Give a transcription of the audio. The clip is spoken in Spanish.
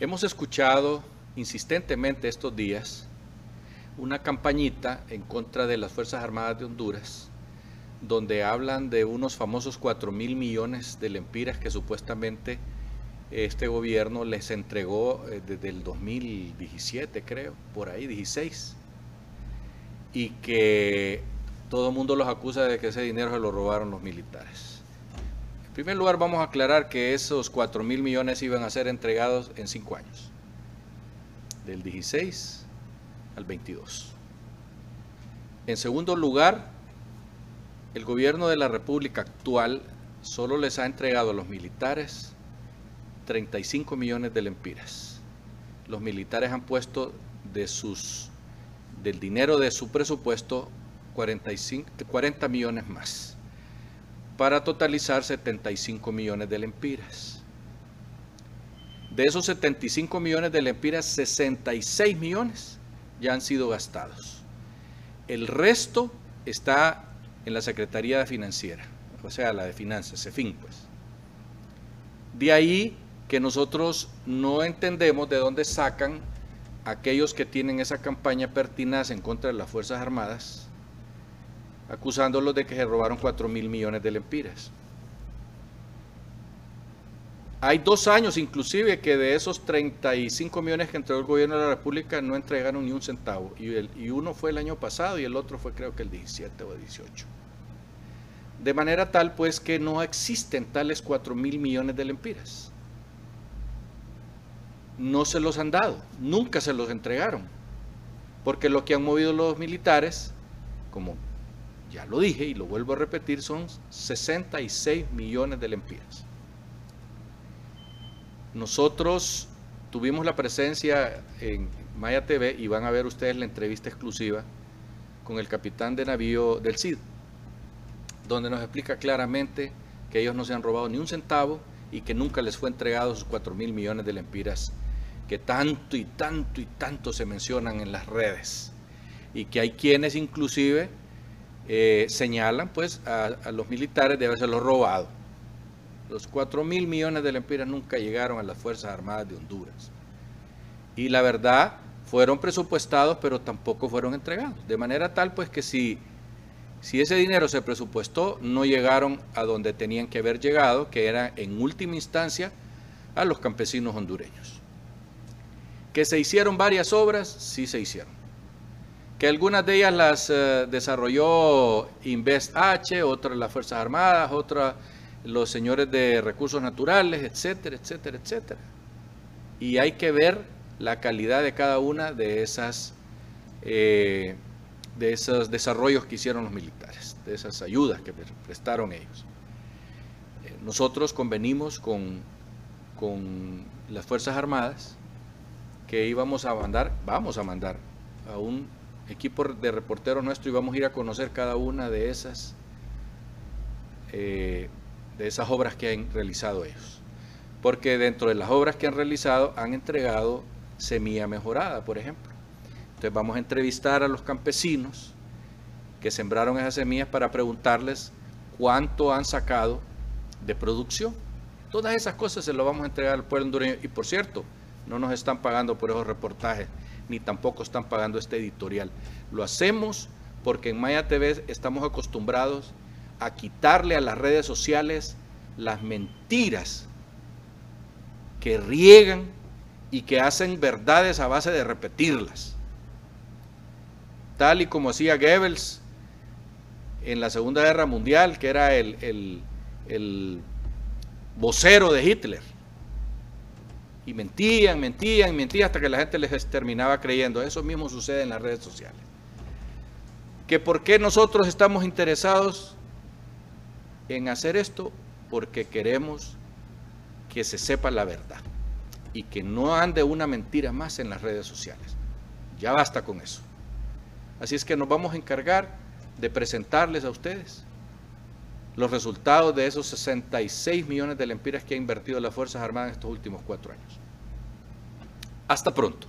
Hemos escuchado insistentemente estos días una campañita en contra de las Fuerzas Armadas de Honduras, donde hablan de unos famosos 4 mil millones de lempiras que supuestamente este gobierno les entregó eh, desde el 2017, creo, por ahí, 16, y que todo el mundo los acusa de que ese dinero se lo robaron los militares. Primer lugar, vamos a aclarar que esos 4 mil millones iban a ser entregados en 5 años, del 16 al 22. En segundo lugar, el gobierno de la República actual solo les ha entregado a los militares 35 millones de lempiras. Los militares han puesto de sus, del dinero de su presupuesto 45, 40 millones más, para totalizar 75 millones de lempiras. De esos 75 millones de lempiras, 66 millones ya han sido gastados. El resto está en la Secretaría Financiera, o sea, la de Finanzas, CEFIN, pues. De ahí que nosotros no entendemos de dónde sacan aquellos que tienen esa campaña pertinaz en contra de las Fuerzas Armadas, acusándolos de que se robaron 4 mil millones de lempiras. Hay dos años inclusive que de esos 35 millones que entregó el gobierno de la República no entregaron ni un centavo. Y, uno fue el año pasado y el otro fue creo que el 17 o 18. De manera tal pues que no existen tales 4 mil millones de lempiras. No se los han dado, nunca se los entregaron. Porque lo que han movido los militares, como ya lo dije y lo vuelvo a repetir, son 66 millones de lempiras. Nosotros tuvimos la presencia en Maya TV y van a ver ustedes la entrevista exclusiva con el capitán de navío del CID, donde nos explica claramente que ellos no se han robado ni un centavo y que nunca les fue entregado sus 4 mil millones de lempiras que tanto y tanto y tanto se mencionan en las redes y que hay quienes inclusive eh, señalan pues a, los militares de haberse robado. Los 4 mil millones de lempiras nunca llegaron a las Fuerzas Armadas de Honduras. Y la verdad, fueron presupuestados, pero tampoco fueron entregados. De manera tal, pues, que si, si ese dinero se presupuestó, no llegaron a donde tenían que haber llegado, que era en última instancia a los campesinos hondureños. Que se hicieron varias obras, sí se hicieron. Que algunas de ellas las eh, desarrolló Invest H, otras las Fuerzas Armadas, otras los señores de recursos naturales, etcétera, etcétera, etcétera. Y hay que ver la calidad de cada una de esas eh, de esos desarrollos que hicieron los militares, de esas ayudas que prestaron ellos. Eh, nosotros convenimos con, con las Fuerzas Armadas que íbamos a mandar, vamos a mandar a un equipo de reporteros nuestro y vamos a ir a conocer cada una de esas eh, de esas obras que han realizado ellos. Porque dentro de las obras que han realizado han entregado semilla mejorada, por ejemplo. Entonces vamos a entrevistar a los campesinos que sembraron esas semillas para preguntarles cuánto han sacado de producción. Todas esas cosas se lo vamos a entregar al pueblo hondureño. Y por cierto, no nos están pagando por esos reportajes, ni tampoco están pagando este editorial. Lo hacemos porque en Maya TV estamos acostumbrados a quitarle a las redes sociales las mentiras que riegan y que hacen verdades a base de repetirlas. Tal y como hacía Goebbels en la Segunda Guerra Mundial, que era el, el vocero de Hitler. Y mentían, mentían, mentían hasta que la gente les terminaba creyendo. Eso mismo sucede en las redes sociales. Que por qué nosotros estamos interesados en hacer esto porque queremos que se sepa la verdad y que no ande una mentira más en las redes sociales. Ya basta con eso. Así es que nos vamos a encargar de presentarles a ustedes los resultados de esos 66 millones de lempiras que ha invertido las Fuerzas Armadas en estos últimos cuatro años. Hasta pronto.